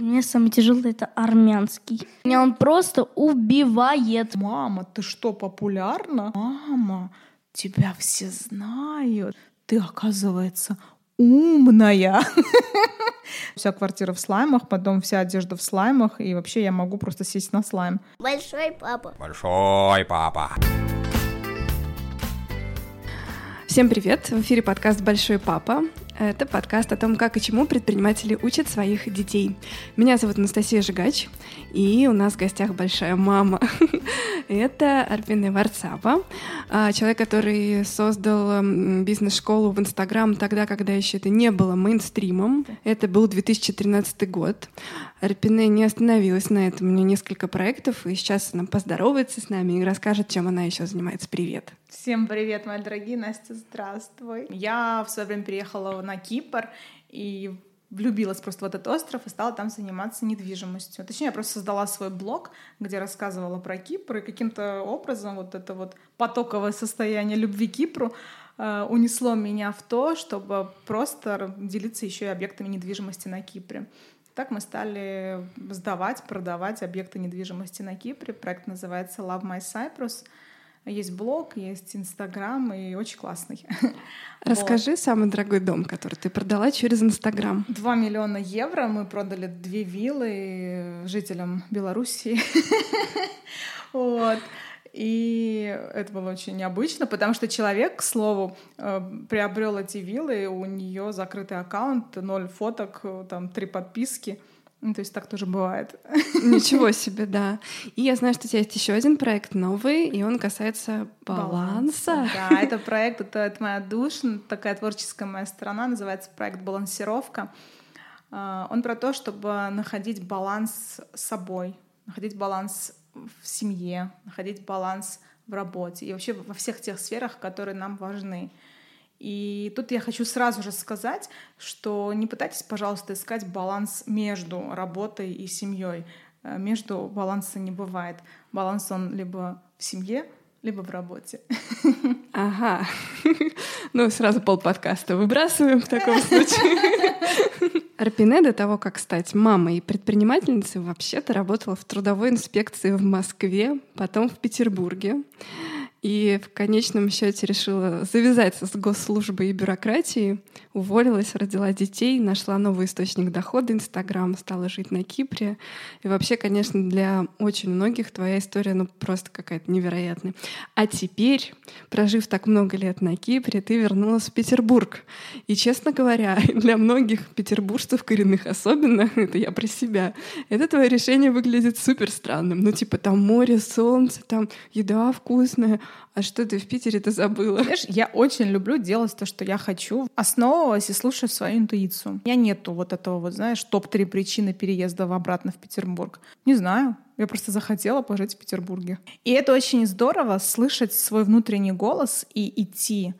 Для меня самый тяжелый это армянский. Меня он просто убивает. Мама, ты что, популярна? Мама, тебя все знают. Ты, оказывается, умная. Вся квартира в слаймах, потом вся одежда в слаймах, и вообще я могу просто сесть на слайм. Большой папа. Большой папа. Всем привет! В эфире подкаст «Большой папа». Это подкаст о том, как и чему предприниматели учат своих детей. Меня зовут Анастасия Жигач, и у нас в гостях большая мама. Это Арпина Варцава, а, человек, который создал бизнес-школу в Инстаграм тогда, когда еще это не было мейнстримом. Это был 2013 год. Арпине не остановилась на этом. У нее несколько проектов, и сейчас она поздоровается с нами и расскажет, чем она еще занимается. Привет! Всем привет, мои дорогие. Настя, здравствуй. Я в свое время переехала на Кипр и влюбилась просто в этот остров и стала там заниматься недвижимостью. Точнее, я просто создала свой блог, где рассказывала про Кипр, и каким-то образом вот это вот потоковое состояние любви к Кипру э, унесло меня в то, чтобы просто делиться еще и объектами недвижимости на Кипре. Так мы стали сдавать, продавать объекты недвижимости на Кипре. Проект называется Love My Cyprus — есть блог, есть Инстаграм, и очень классный. Расскажи вот. самый дорогой дом, который ты продала через Инстаграм. Два миллиона евро. Мы продали две виллы жителям Белоруссии. Вот. И это было очень необычно, потому что человек, к слову, э, приобрел эти виллы, у нее закрытый аккаунт, ноль фоток, там три подписки. Ну, то есть так тоже бывает. Ничего себе, да. И я знаю, что у тебя есть еще один проект новый, и он касается баланса. баланса. Да, это проект, это, это моя душа, такая творческая моя сторона, называется проект «Балансировка». А, он про то, чтобы находить баланс с собой, находить баланс в семье, находить баланс в работе и вообще во всех тех сферах, которые нам важны. И тут я хочу сразу же сказать, что не пытайтесь, пожалуйста, искать баланс между работой и семьей. Э, между баланса не бывает. Баланс он либо в семье, либо в работе. Ага. Ну, сразу пол подкаста выбрасываем в таком случае. Арпине до того, как стать мамой и предпринимательницей, вообще-то работала в трудовой инспекции в Москве, потом в Петербурге и в конечном счете решила завязаться с госслужбой и бюрократией, уволилась, родила детей, нашла новый источник дохода, Инстаграм, стала жить на Кипре. И вообще, конечно, для очень многих твоя история ну просто какая-то невероятная. А теперь, прожив так много лет на Кипре, ты вернулась в Петербург. И, честно говоря, для многих петербуржцев, коренных особенно, это я про себя, это твое решение выглядит супер странным. Ну, типа, там море, солнце, там еда вкусная, а что ты в Питере-то забыла? Знаешь, я очень люблю делать то, что я хочу, основываясь и слушая свою интуицию. У меня нету вот этого вот, знаешь, топ-3 причины переезда в обратно в Петербург. Не знаю. Я просто захотела пожить в Петербурге. И это очень здорово, слышать свой внутренний голос и идти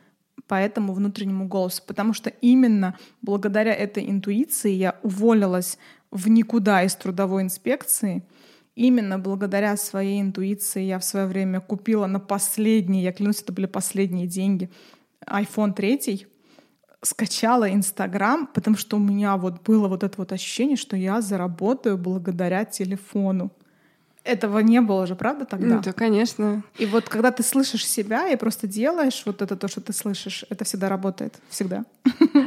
по этому внутреннему голосу, потому что именно благодаря этой интуиции я уволилась в никуда из трудовой инспекции — именно благодаря своей интуиции я в свое время купила на последние, я клянусь, это были последние деньги, iPhone 3, скачала Инстаграм, потому что у меня вот было вот это вот ощущение, что я заработаю благодаря телефону. Этого не было же, правда, тогда? Ну, да, конечно. И вот когда ты слышишь себя и просто делаешь вот это то, что ты слышишь, это всегда работает. Всегда.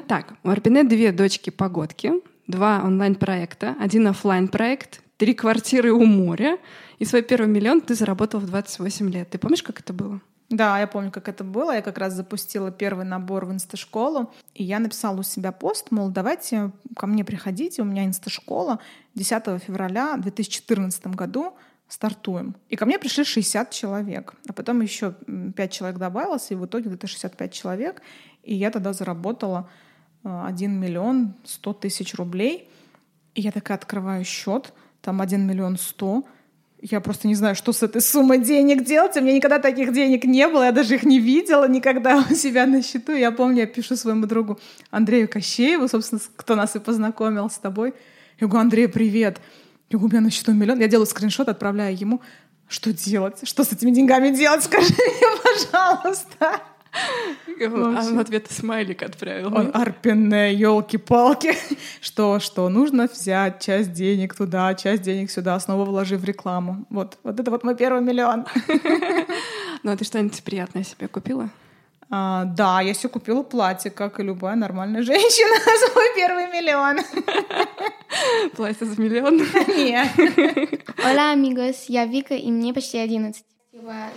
Так, у Арпине две дочки-погодки, два онлайн-проекта, один офлайн проект три квартиры у моря, и свой первый миллион ты заработал в 28 лет. Ты помнишь, как это было? Да, я помню, как это было. Я как раз запустила первый набор в инсташколу, и я написала у себя пост, мол, давайте ко мне приходите, у меня инсташкола 10 февраля 2014 году стартуем. И ко мне пришли 60 человек. А потом еще 5 человек добавилось, и в итоге это 65 человек. И я тогда заработала 1 э, миллион 100 тысяч рублей. И я такая открываю счет — там 1 миллион 100. Я просто не знаю, что с этой суммой денег делать. У меня никогда таких денег не было, я даже их не видела никогда у себя на счету. Я помню, я пишу своему другу Андрею Кощееву, собственно, кто нас и познакомил с тобой. Я говорю, Андрей, привет. Я говорю, у меня на счету миллион. Я делаю скриншот, отправляю ему. Что делать? Что с этими деньгами делать? Скажи мне, пожалуйста. А он ответ смайлик отправил. Он арпенне, елки-палки. Что, что, нужно взять часть денег туда, часть денег сюда, снова вложи в рекламу. Вот, вот это вот мой первый миллион. Ну, а ты что-нибудь приятное себе купила? А, да, я себе купила платье, как и любая нормальная женщина, свой первый миллион. Платье за миллион? Нет. Hola, amigos, я Вика, и мне почти 11.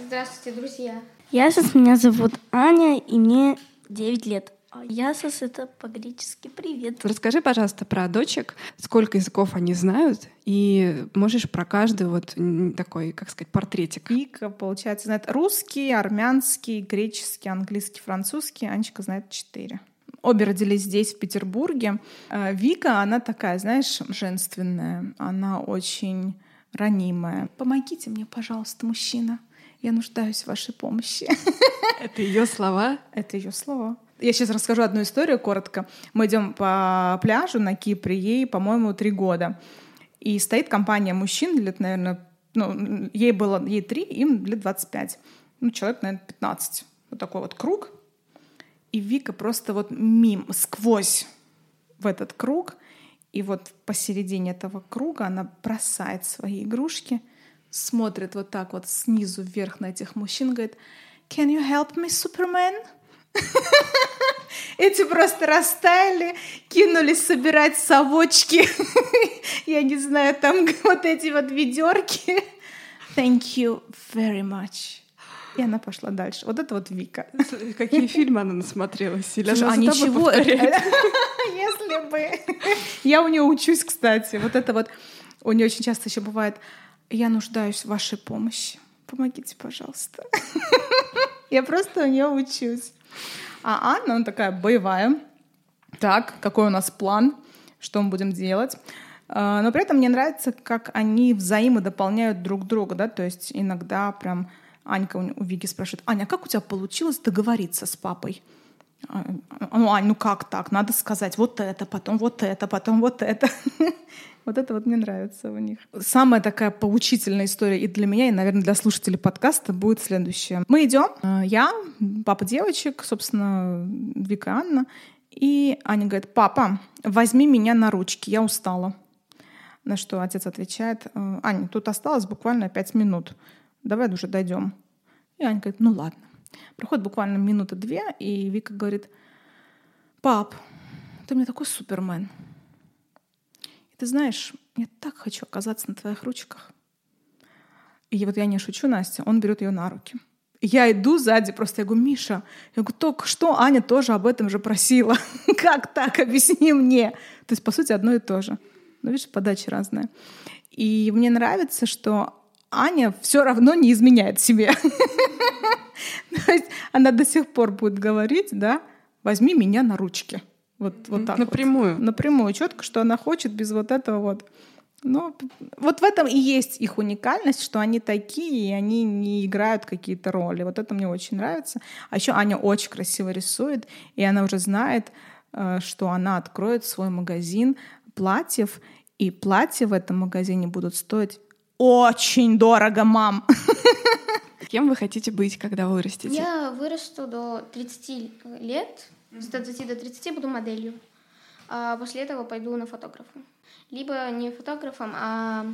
Здравствуйте, друзья. Ясос, меня зовут Аня, и мне 9 лет. А Ясос — это по-гречески «привет». Расскажи, пожалуйста, про дочек, сколько языков они знают, и можешь про каждый вот такой, как сказать, портретик. Вика, получается, знает русский, армянский, греческий, английский, французский. Анечка знает четыре. Обе родились здесь, в Петербурге. Э, Вика, она такая, знаешь, женственная. Она очень ранимая. Помогите мне, пожалуйста, мужчина. Я нуждаюсь в вашей помощи. Это ее слова. Это ее слова. Я сейчас расскажу одну историю коротко. Мы идем по пляжу на Кипре, ей, по-моему, три года. И стоит компания мужчин, лет, наверное, ну, ей было, ей три, им лет 25. Ну, человек, наверное, 15. Вот такой вот круг. И Вика просто вот мим, сквозь в этот круг. И вот посередине этого круга она бросает свои игрушки, смотрит вот так вот снизу вверх на этих мужчин, говорит, «Can you help me, Superman?» Эти просто растаяли, кинулись собирать совочки. Я не знаю, там вот эти вот ведерки. Thank you very much. И она пошла дальше. Вот это вот Вика. Какие фильмы она насмотрелась? Или Слушай, она а ничего, повторяет? если бы. Я у нее учусь, кстати. Вот это вот у нее очень часто еще бывает. Я нуждаюсь в вашей помощи. Помогите, пожалуйста. Я просто у нее учусь. А Анна, она такая боевая. Так, какой у нас план? Что мы будем делать? А, Но при этом мне нравится, как они взаимодополняют друг друга, да, то есть иногда прям Анька у Вики спрашивает, Аня, а как у тебя получилось договориться с папой? А, Ну, Ань, ну как так? Надо сказать вот это, потом вот это, потом вот это. Вот это вот мне нравится у них. Самая такая поучительная история и для меня, и, наверное, для слушателей подкаста будет следующая. Мы идем, э, я, папа девочек, собственно, Вика Анна, и Аня говорит, папа, возьми меня на ручки, я устала. На что отец отвечает, «Э, Аня, тут осталось буквально пять минут, давай уже дойдем. И Аня говорит, ну ладно. Проходит буквально минуты две, и Вика говорит, пап, ты мне такой супермен. Ты знаешь, я так хочу оказаться на твоих ручках. И вот я не шучу, Настя, он берет ее на руки. Я иду сзади, просто я говорю, Миша, я говорю, только что Аня тоже об этом же просила. Как так? Объясни мне. То есть, по сути, одно и то же. Но видишь, подача разная. И мне нравится, что Аня все равно не изменяет себе. То есть она до сих пор будет говорить, да, возьми меня на ручки. Вот, вот так вот. Напрямую. Напрямую, четко, что она хочет без вот этого вот. Ну, вот в этом и есть их уникальность, что они такие, и они не играют какие-то роли. Вот это мне очень нравится. А еще Аня очень красиво рисует, и она уже знает, э, что она откроет свой магазин платьев, и платья в этом магазине будут стоить очень дорого, мам. Кем вы хотите быть, когда вырастете? Я вырасту до 30 лет, с 20 до 30 буду моделью. А после этого пойду на фотографа. Либо не фотографом, а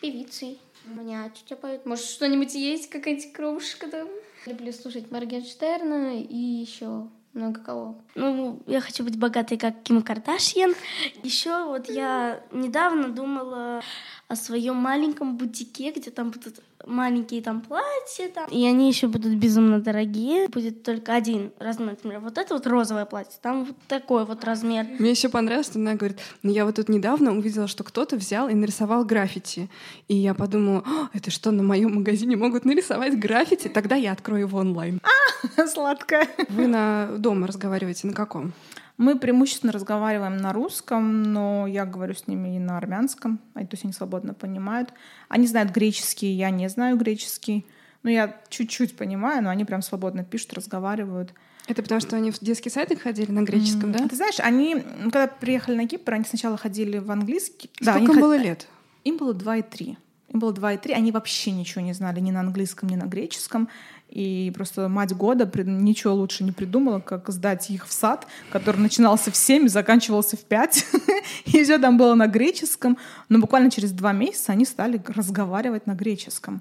певицей. У меня чуть поют. Может, что-нибудь есть, какая-нибудь кровушка там? Люблю слушать Моргенштерна и еще много кого. Ну, я хочу быть богатой, как Ким Кардашьян. Еще вот я недавно думала о своем маленьком бутике, где там будут маленькие там платья, там. и они еще будут безумно дорогие. Будет только один размер. Например, вот это вот розовое платье, там вот такой вот размер. Мне еще понравилось, что она говорит, ну я вот тут недавно увидела, что кто-то взял и нарисовал граффити. И я подумала, «О, это что, на моем магазине могут нарисовать граффити? Тогда я открою его онлайн. Сладкая. Вы на дома разговариваете на каком? Мы преимущественно разговариваем на русском, но я говорю с ними и на армянском, а, то есть они свободно понимают. Они знают греческий, я не знаю греческий. Ну, я чуть-чуть понимаю, но они прям свободно пишут, разговаривают. Это потому, что они в детский садик ходили на греческом, да? Ты знаешь, они, когда приехали на Кипр, они сначала ходили в английский. да, Сколько они им ход- было лет? Им было два и три. Им было два и три. Они вообще ничего не знали ни на английском, ни на греческом. И просто мать года ничего лучше не придумала, как сдать их в сад, который начинался в 7 и заканчивался в 5. и все там было на греческом. Но буквально через два месяца они стали разговаривать на греческом.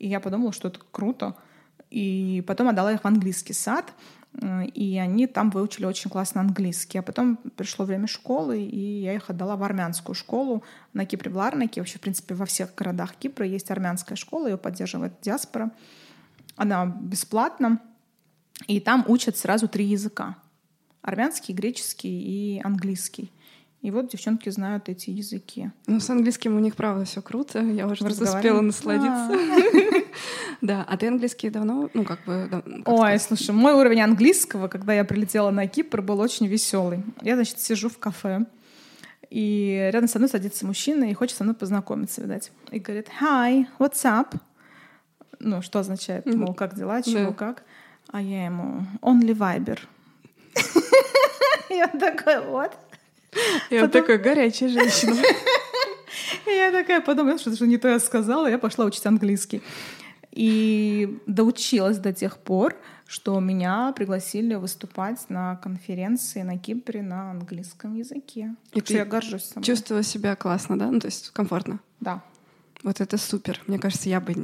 И я подумала, что это круто. И потом отдала их в английский сад. И они там выучили очень классно английский. А потом пришло время школы, и я их отдала в армянскую школу на Кипре, в Ларнаке. Вообще, в принципе, во всех городах Кипра есть армянская школа, ее поддерживает диаспора. Она бесплатна, и там учат сразу три языка. Армянский, греческий и английский. И вот девчонки знают эти языки. Ну, с английским у них, правда, все круто. Я уже успела насладиться. Да, а ты английский давно, ну, как бы... Ой, слушай, мой уровень английского, когда я прилетела на Кипр, был очень веселый. Я, значит, сижу в кафе, и рядом со мной садится мужчина и хочет со мной познакомиться, видать. И говорит, hi, what's up? Ну, что означает, мол, как дела, чего, Да. как? А я ему, only Viber. Я такой, вот. Я Потом- такая горячая женщина. И я такая подумала, что не то я сказала, я пошла учить английский. И доучилась до тех пор, что меня пригласили выступать на конференции на Кипре на английском языке. И ты я горжусь собой. Чувствовала себя классно, да? Ну, то есть комфортно. Да. Вот это супер. Мне кажется, я бы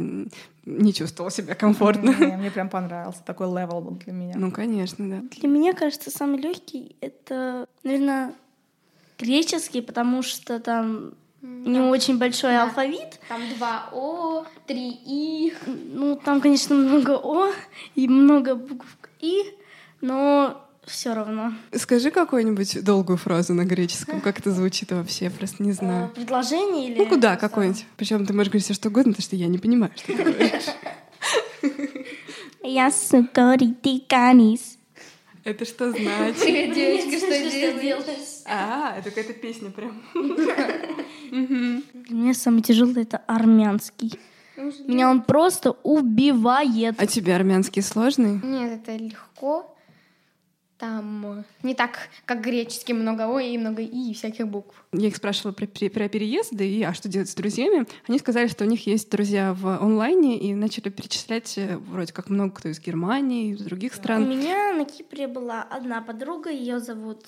не чувствовала себя комфортно. Мне, мне прям понравился. Такой level был для меня. Ну, конечно, да. Для меня, кажется, самый легкий это, наверное, греческий, потому что там не очень большой Да. алфавит. Там два О, три И. Ну, там, конечно, много О и много букв И, но все равно. Скажи какую-нибудь долгую фразу на греческом. Как это звучит вообще? Я просто не Э, знаю. Предложение или... Ну, куда какой-нибудь. Причем ты можешь говорить все что угодно, потому что я не понимаю, что ты говоришь. Я тиканис. Это что значит? Привет, девочка, что делаешь? А, это какая-то песня прям. Для меня самый тяжелый это армянский. Меня он просто убивает. А тебе армянский сложный? Нет, это легко. Там э, не так, как греческий, много О и много И и всяких букв. Я их спрашивала про, про переезды и а что делать с друзьями. Они сказали, что у них есть друзья в онлайне и начали перечислять э, вроде как много кто из Германии, из других У стран. меня на Кипре была одна подруга, ее зовут...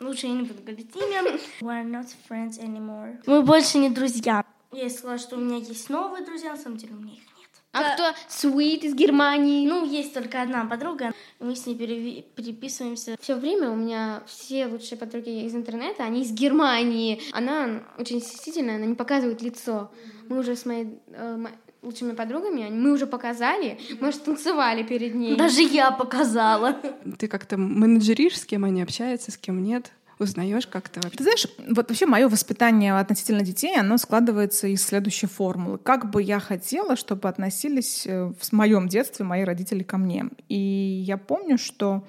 Лучше я не буду говорить имя. We're not friends anymore. Мы больше не друзья. Я сказала, что у меня есть новые друзья, на самом деле у меня их. А кто Sweet из Германии? Ну, есть только одна подруга, мы с ней переви- переписываемся. Все время у меня все лучшие подруги из интернета, они из Германии. Она очень стеснительная, она не показывает лицо. Мы уже с моей э, мо- лучшими подругами, мы уже показали, мы уже танцевали перед ней. Даже я показала. Ты как-то менеджеришь, с кем они общаются, с кем нет? Узнаешь как-то вообще? Ты знаешь, вот вообще мое воспитание относительно детей, оно складывается из следующей формулы. Как бы я хотела, чтобы относились э, в моем детстве мои родители ко мне. И я помню, что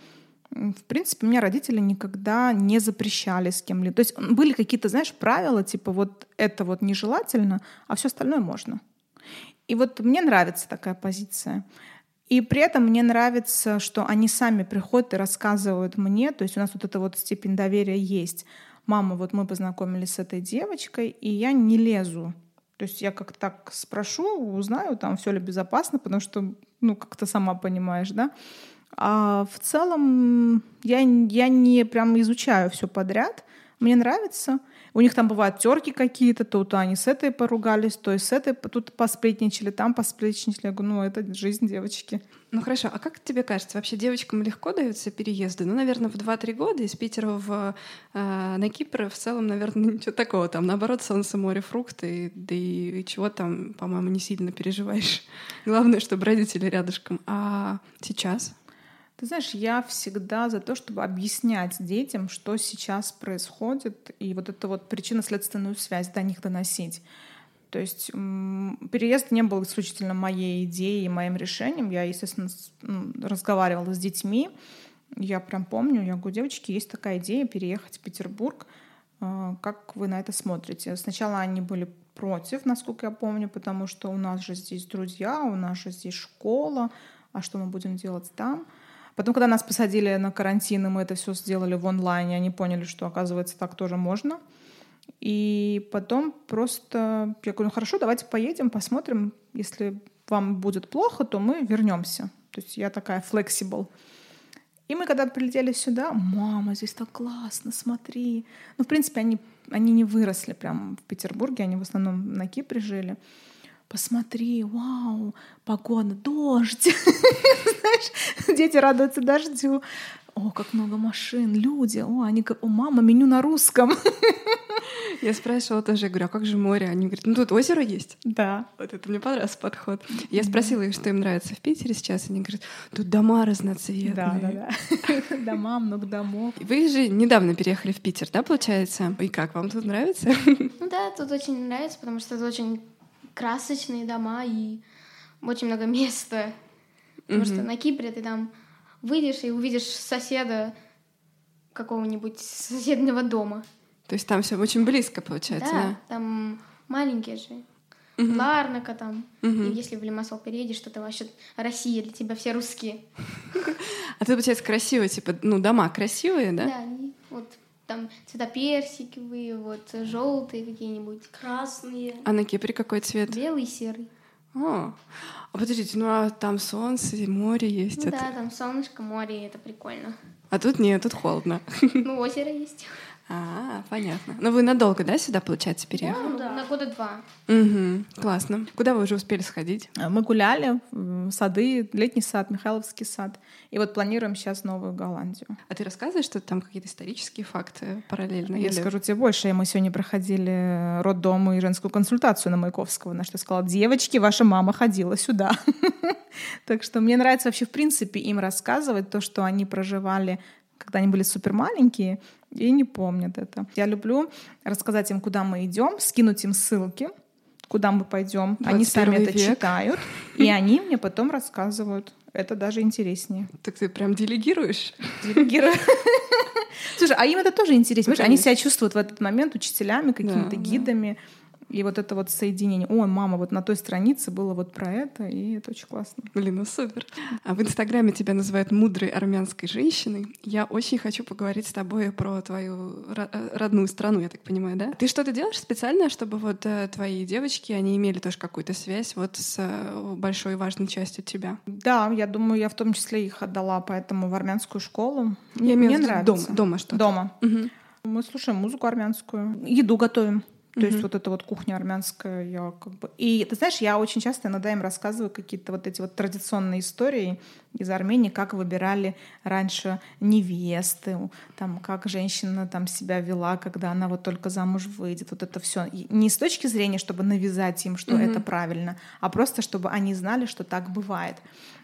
в принципе, меня родители никогда не запрещали с кем-либо. То есть были какие-то, знаешь, правила, типа вот это вот нежелательно, а все остальное можно. И вот мне нравится такая позиция. И при этом мне нравится, что они сами приходят и рассказывают мне, то есть у нас вот эта вот степень доверия есть. Мама, вот мы познакомились с этой девочкой, и я не лезу. То есть я как так спрошу, узнаю, там все ли безопасно, потому что, ну, как ты сама понимаешь, да. А в целом я, я не прям изучаю все подряд. Мне нравится. У них там бывают терки какие-то, тут они с этой поругались, то и с этой тут посплетничали, там посплетничали. Я говорю, ну, это жизнь девочки. Ну хорошо, а как тебе кажется, вообще девочкам легко даются переезды? Ну, наверное, в 2-3 года из Питера в, э, на Кипр в целом, наверное, ничего такого. Там, наоборот, солнце, море, фрукты, да и, и чего там, по-моему, не сильно переживаешь. Главное, чтобы родители рядышком. А сейчас? Ты знаешь, я всегда за то, чтобы объяснять детям, что сейчас происходит, и вот эту вот причинно-следственную связь до них доносить. То есть переезд не был исключительно моей идеей и моим решением. Я, естественно, разговаривала с детьми. Я прям помню, я говорю, девочки, есть такая идея переехать в Петербург. А, Как вы на это смотрите? Сначала они были против, насколько я помню, потому что у нас же здесь друзья, у нас же здесь школа, а что мы будем делать там? Потом, когда нас посадили на карантин, и мы это все сделали в онлайне, они поняли, что, оказывается, так тоже можно. И потом просто я говорю, ну хорошо, давайте поедем, посмотрим, если вам будет плохо, то мы вернемся. То есть я такая flexible. И мы когда прилетели сюда, мама, здесь так классно, смотри. Ну, в принципе, они, они не выросли прям в Петербурге, они в основном на Кипре жили. Посмотри, вау, погода, дождь. Знаешь, дети радуются дождю. О, как много машин, люди. О, они как, о, мама, меню на русском. Я спрашивала тоже, говорю, а как же море? Они говорят, ну тут озеро есть. Да. Вот это мне понравился подход. Я спросила их, что им нравится в Питере сейчас. Они говорят, тут дома разноцветные. Да, да, да. Дома, много домов. Вы же недавно переехали в Питер, да, получается? И как, вам тут нравится? Ну да, тут очень нравится, потому что тут очень красочные дома и очень много места. Потому что на Кипре ты там выйдешь и увидишь соседа какого-нибудь соседнего дома. То есть там все очень близко получается, да, да? там маленькие же. Ларнака там. И если в Лимассол переедешь, то ты вообще Россия, для тебя все русские. А ты, получается, красивые, типа, ну, дома красивые, да? Да, там цвета персиковые, вот желтые какие-нибудь, Красные. А на Кипре какой цвет? белый, серый. О, а подождите, ну а там солнце, и море есть. Ну это- да, там солнышко, море, это прикольно. А тут нет, тут холодно. Ну, озеро есть. А, понятно. Но вы надолго, да, сюда, получается, переехали? Ну, На года два. Угу, классно. Куда вы уже успели сходить? Мы гуляли, в сады, летний сад, Михайловский сад. И вот планируем сейчас Новую Голландию. А ты рассказываешь, что там какие-то исторические факты параллельно? Я или- скажу тебе больше. Мы сегодня проходили роддом и женскую консультацию на Маяковского, на что я сказала, девочки, ваша мама ходила сюда. Так что мне нравится вообще в принципе им рассказывать то, что они проживали, когда они были супер маленькие и не помнят это. Я люблю рассказать им, куда мы идем, скинуть им ссылки, куда мы пойдем. Они сами 21 это век. читают, и они мне потом рассказывают. Это даже интереснее. Так ты прям делегируешь? Делегирую. Слушай, а им это тоже интересно. Они себя чувствуют в этот момент учителями, какими-то Да, да. И вот это вот соединение. Ой, мама, вот на той странице было вот про это, и это очень классно. Блин, ну супер. А в Инстаграме тебя называют мудрой армянской женщиной. Я очень хочу поговорить с тобой про твою э, родную страну, я так понимаю, да? Ты что-то делаешь специально, чтобы вот э, твои девочки, они имели тоже какую-то связь вот с э, большой важной частью тебя? Да, я думаю, я в том числе их отдала поэтому в армянскую школу. Я Мне нравится. дома, дома что-то. Дома. Мгм. Мы слушаем музыку армянскую, еду готовим. То есть вот эта вот кухня армянская, я как бы... И ты знаешь, я очень часто иногда им рассказываю какие-то вот эти вот традиционные истории из Армении, как выбирали раньше невесты, там, как женщина там себя вела, когда она вот только замуж выйдет. Вот это все не с точки зрения, чтобы навязать им, что это правильно, а просто чтобы они знали, что так бывает.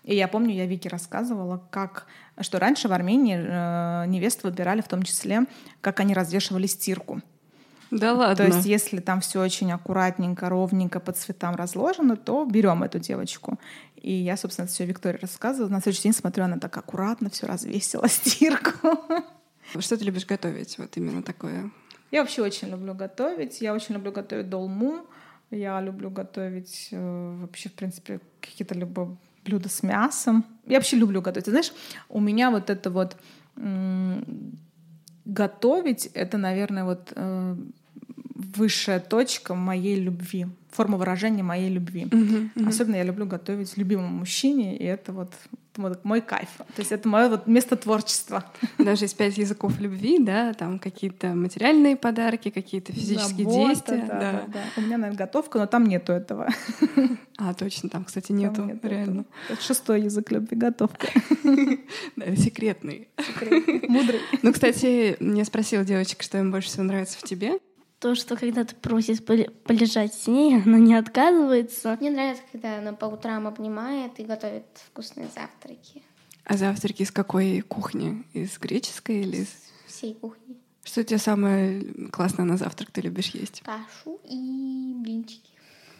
И я помню, я Вике рассказывала, как, что раньше в Армении э, невест выбирали в том числе, как они развешивали стирку. Да ладно. То есть, если там все очень аккуратненько, ровненько по цветам разложено, то берем эту девочку. И я, собственно, все Виктории рассказывала. На следующий день смотрю, она так аккуратно все развесила стирку. Что ты любишь готовить? Вот именно такое. Я вообще очень люблю готовить. Я очень люблю готовить долму. Я люблю готовить э, вообще, в принципе, какие-то любые блюда с мясом. Я вообще люблю готовить. Ты знаешь, у меня вот это вот м, готовить, это, наверное, вот э, высшая точка моей любви, форма выражения моей любви. Особенно я люблю готовить любимому мужчине, и это вот, вот мой кайф. То есть это мое вот место творчества. Даже из пять языков любви, да, там какие-то материальные подарки, какие-то физические Забота, действия. да, да. да, да. У меня, наверное, готовка, но там нету этого. А, точно, там, кстати, Там нету, нету реально. этого. Это шестой язык любви — готовка. Да, секретный. Мудрый. Ну, кстати, я спросила девочек, что им больше всего нравится в тебе. То, что когда ты просишь поле- полежать с ней, она не отказывается. Мне нравится, когда она по утрам обнимает и готовит вкусные завтраки. А завтраки из какой кухни? Из греческой или из... Всей кухни. Что тебе самое классное на завтрак ты любишь есть? Кашу и блинчики.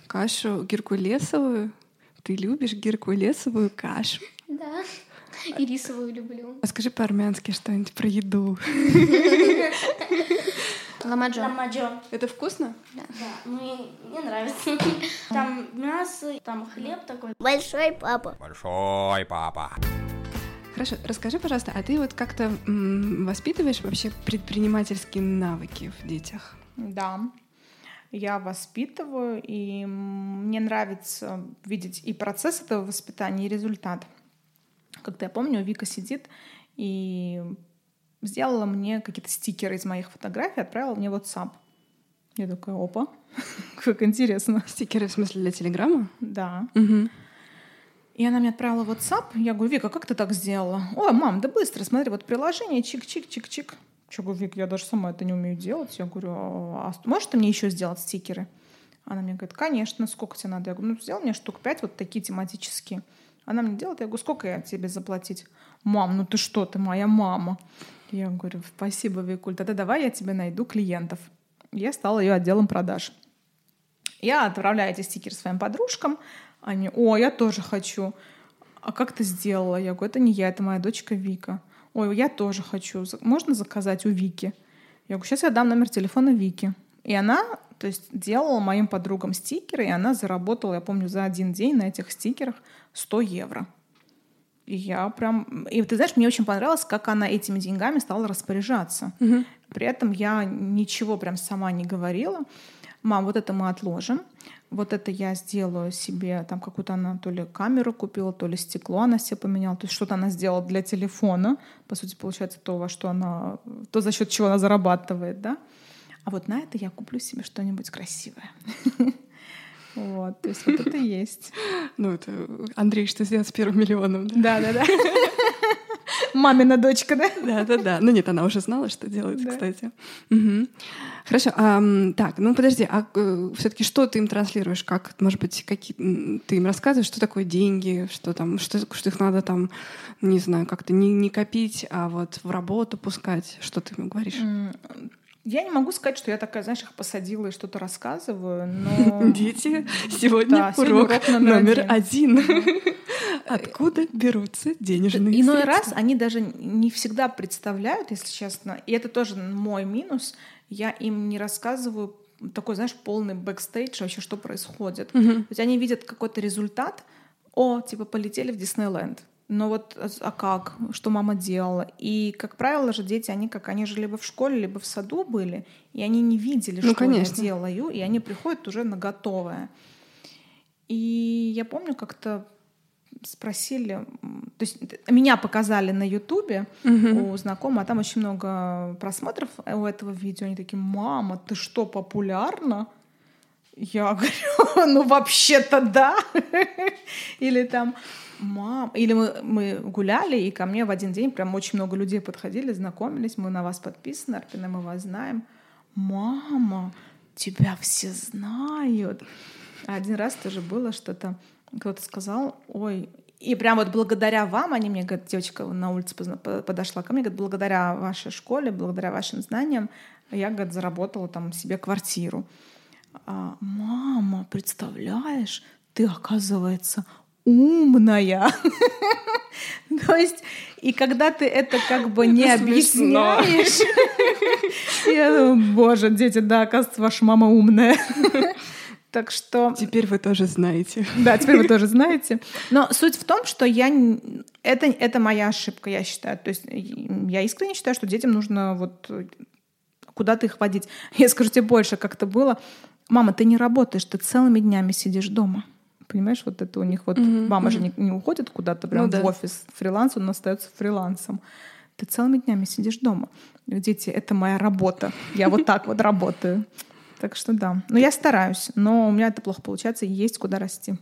Кашу геркулесовую? Ты любишь геркулесовую кашу? Да. И рисовую люблю. А скажи по-армянски что-нибудь про еду. Ламаджо. Ламаджо. Это вкусно? Да, мне, мне нравится. Там мясо, там хлеб такой. Большой папа. Большой папа. Хорошо, расскажи, пожалуйста, а ты вот как-то м, воспитываешь вообще предпринимательские навыки в детях? Да. я воспитываю, и мне нравится видеть и процесс этого воспитания, и результат. Как-то я помню, Вика сидит и сделала мне какие-то стикеры из моих фотографий, отправила мне WhatsApp. Я такая, опа, как интересно. Стикеры в смысле для Телеграма? Да. Угу. И она мне отправила WhatsApp. Я говорю, Вика, как ты так сделала? Ой, мам, да быстро, смотри, вот приложение, чик-чик-чик-чик. Я говорю, Вик, я даже сама это не умею делать. Я говорю, а можешь ты мне еще сделать стикеры? Она мне говорит, конечно, сколько тебе надо? Я говорю, ну, сделай мне штук пять вот такие тематические. Она мне делает, я говорю, сколько я тебе заплатить? Мам, ну ты что, ты моя мама. Я говорю, спасибо, Викуль, тогда давай я тебе найду клиентов. Я стала ее отделом продаж. Я отправляю эти стикеры своим подружкам. Они, о, я тоже хочу. А как ты сделала? Я говорю, это не я, это моя дочка Вика. Ой, я тоже хочу. Можно заказать у Вики? Я говорю, сейчас я дам номер телефона Вики. И она, то есть, делала моим подругам стикеры, и она заработала, я помню, за один день на этих стикерах 100 евро. Я прям... И ты знаешь, мне очень понравилось, как она этими деньгами стала распоряжаться. Угу. При этом я ничего прям сама не говорила. Мам, вот это мы отложим. Вот это я сделаю себе, там какую-то она то ли камеру купила, то ли стекло она себе поменяла, то есть что-то она сделала для телефона, по сути, получается то, во что она, то, за счет чего она зарабатывает, да. А вот на это я куплю себе что-нибудь красивое. Вот, то есть вот это есть. Ну, это Андрей, что сделать с первым миллионом, да? Да, да, да. Мамина дочка, да? Да, да, да. Ну нет, она уже знала, что делать, да. кстати. Угу. Хорошо. А, так, ну подожди, а э, все-таки что ты им транслируешь? Как, может быть, какие ты им рассказываешь, что такое деньги, что там, что, что их надо там, не знаю, как-то не, не копить, а вот в работу пускать? Что ты им говоришь? Я не могу сказать, что я такая, знаешь, их посадила и что-то рассказываю, но... Дети, сегодня, да, урок, урок номер, номер один. один. Откуда берутся денежные Иной средства? раз они даже не всегда представляют, если честно, и это тоже мой минус, я им не рассказываю такой, знаешь, полный бэкстейдж вообще, что происходит. Угу. То есть они видят какой-то результат, о, типа полетели в Диснейленд, но вот а, а как, что мама делала. И, как правило же, дети, они как, они же либо в школе, либо в саду были, и они не видели, ну, что конечно. я делаю, и они приходят уже на готовое. И я помню, как-то спросили, то есть меня показали на Ютубе угу. у знакомого, а там очень много просмотров у этого видео. Они такие, мама, ты что, популярна? Я говорю, ну вообще-то да. Или там, мам, или мы, мы гуляли, и ко мне в один день прям очень много людей подходили, знакомились, мы на вас подписаны, Арпина, мы вас знаем. Мама, тебя все знают. А один раз тоже было что-то, кто-то сказал, ой, и прям вот благодаря вам, они мне говорят, девочка на улице подошла ко мне, говорит, благодаря вашей школе, благодаря вашим знаниям, я, говорит, заработала там себе квартиру. А, мама, представляешь, ты, оказывается, умная. То есть, и когда ты это как бы не объясняешь, я думаю, боже, дети, да, оказывается, ваша мама умная. Так что... Теперь вы тоже знаете. Да, теперь вы тоже знаете. Но суть в том, что я... Это, это моя ошибка, я считаю. То есть я искренне считаю, что детям нужно вот куда-то их водить. Я скажу тебе больше, как это было. Мама, ты не работаешь, ты целыми днями сидишь дома. Понимаешь, вот это у них вот mm-hmm. мама же не, не уходит куда-то прям ну, в да. офис фриланс, он остается фрилансом. Ты целыми днями сидишь дома. Дети, это моя работа. Я вот так вот работаю. Так что да. Но я стараюсь, но у меня это плохо получается, и есть куда расти.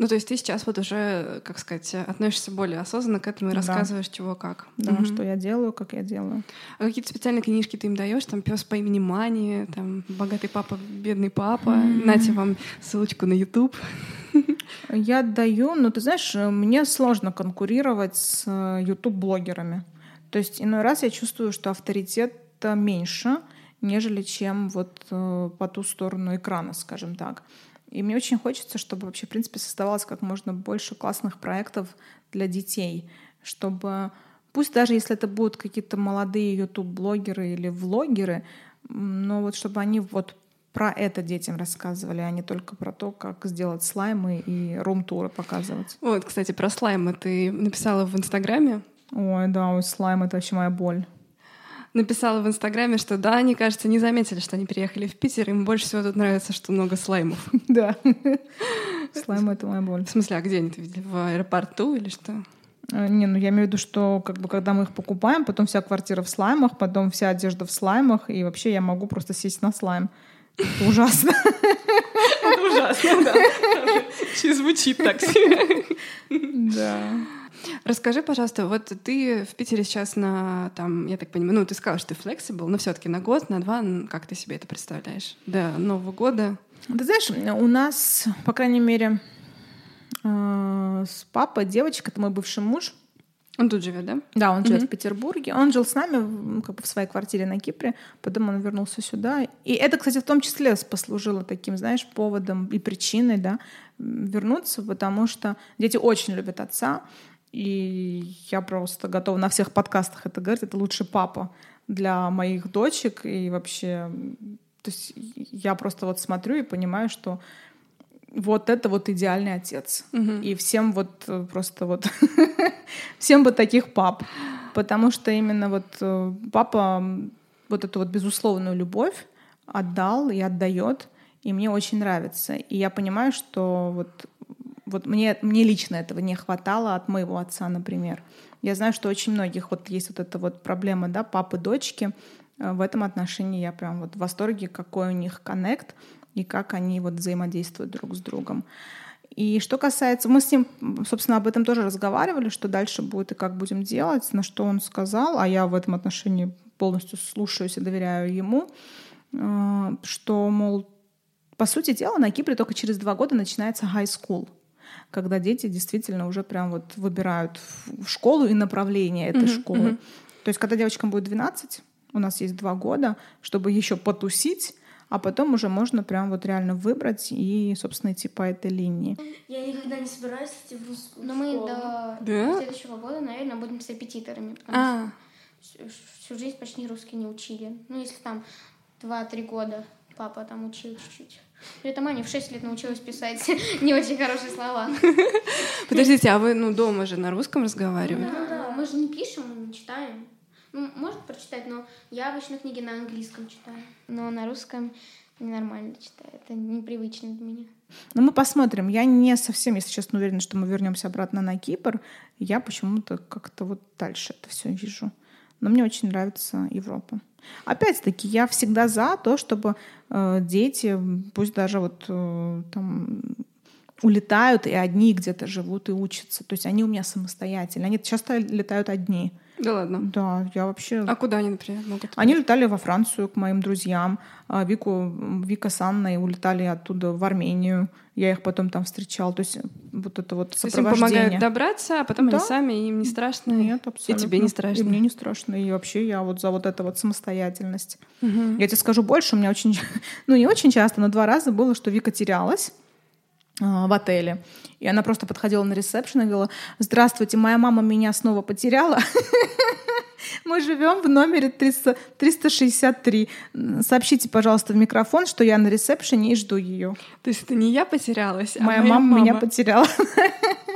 Ну, то есть ты сейчас вот уже, как сказать, относишься более осознанно к этому и да. рассказываешь, чего как. Да, угу. что я делаю, как я делаю. А какие-то специальные книжки ты им даешь? Там пес по имени Мани, там богатый папа, бедный папа. Mm-hmm. Нате вам ссылочку на YouTube. Я даю, но ты знаешь, мне сложно конкурировать с YouTube-блогерами. Э, то есть иной раз я чувствую, что авторитет меньше, нежели чем вот э, по ту сторону экрана, скажем так. И мне очень хочется, чтобы вообще, в принципе, создавалось как можно больше классных проектов для детей, чтобы пусть даже если это будут какие-то молодые YouTube-блогеры или влогеры, но вот чтобы они вот про это детям рассказывали, а не только про то, как сделать слаймы и рум-туры показывать. Вот, кстати, про слаймы ты написала в Инстаграме. Ой, да, ой, слайм — это вообще моя боль. Написала в Инстаграме, что да, они, кажется, не заметили, что они переехали в Питер, им больше всего тут нравится, что много слаймов. Да. Слайм — это моя боль. В смысле, а где они видели? В аэропорту или что? Э, Не, ну я имею в виду, что как бы когда мы их покупаем, потом вся квартира в слаймах, потом вся одежда в слаймах, и вообще я могу просто сесть на слайм. Это ужасно. Это ужасно, да. Звучит так себе. Да. Расскажи, пожалуйста, вот ты в Питере сейчас на, там, я так понимаю, ну, ты сказала, что ты flexible, но все таки на год, на два, как ты себе это представляешь? До Нового года? Ты знаешь, у нас, по крайней мере, э, с папой девочка, это мой бывший муж, Он тут живет, да? Да, он живет в Петербурге. Он жил с нами как бы в своей квартире на Кипре, потом он вернулся сюда. И это, кстати, в том числе послужило таким, знаешь, поводом и причиной, да, вернуться, потому что дети очень любят отца, и я просто готова на всех подкастах это говорить. Это лучший папа для моих дочек, и вообще, то есть я просто вот смотрю и понимаю, что вот это вот идеальный отец. И всем вот э, просто вот всем бы таких пап. Потому что именно вот э, папа вот эту вот безусловную любовь отдал и отдает, и мне очень нравится. И я понимаю, что вот, вот мне, мне лично этого не хватало от моего отца, например. Я знаю, что очень многих вот есть вот эта вот проблема, да, папы, дочки. Э, В этом отношении я прям вот в восторге, какой у них коннект и как они вот взаимодействуют друг с другом. И что касается... Мы с ним, собственно, об этом тоже разговаривали, что дальше будет и как будем делать, на что он сказал, а я в этом отношении полностью слушаюсь и доверяю ему, э, что, мол, по сути дела, на Кипре только через два года начинается high school, когда дети действительно уже прям вот выбирают в школу и направление этой школы. То есть, когда девочкам будет 12, у нас есть два года, чтобы еще потусить, а потом уже можно прям вот реально выбрать и, собственно, идти по этой линии. Я никогда не собираюсь идти в русскую Но мы школу. до Да? следующего года, наверное, будем с репетиторами, потому А, что всю, всю жизнь почти русский не учили. Ну, если там 2-3 года папа там учил чуть-чуть. Это Маня в 6 лет научилась писать не очень хорошие слова. подождите, а вы, ну, дома же на русском разговариваете? Ну да, мы же не пишем, мы не читаем. Ну, может прочитать, но я обычно книги на английском читаю. Но на русском ненормально читаю. Это непривычно для меня. Ну, мы посмотрим. Я не совсем, если честно, уверена, что мы вернемся обратно на Кипр. Я почему-то как-то вот дальше это все вижу. Но мне очень нравится Европа. Опять-таки, я всегда за то, чтобы э, дети, пусть даже вот э, там улетают и одни где-то живут и учатся. То есть они у меня самостоятельные. Они часто летают одни. Да ладно. Да, я вообще... А куда они, например, могут? Они летали во Францию к моим друзьям. А Вику, Вика с Анной улетали оттуда в Армению. Я их потом там встречала. То есть вот это вот То есть им сопровождение. помогают добраться, а потом Да. они сами, им не страшно. Нет, абсолютно. И тебе не страшно. И мне не страшно. И вообще я вот за вот это вот самостоятельность. Я тебе скажу больше, у меня очень, ну не очень часто, но два раза было, что Вика терялась в отеле. И она просто подходила на ресепшн и говорила, здравствуйте, моя мама меня снова потеряла. Мы живем в номере 300 363. Сообщите, пожалуйста, в микрофон, что я на ресепшене и жду ее. То есть это не я потерялась, а Моя мама меня потеряла.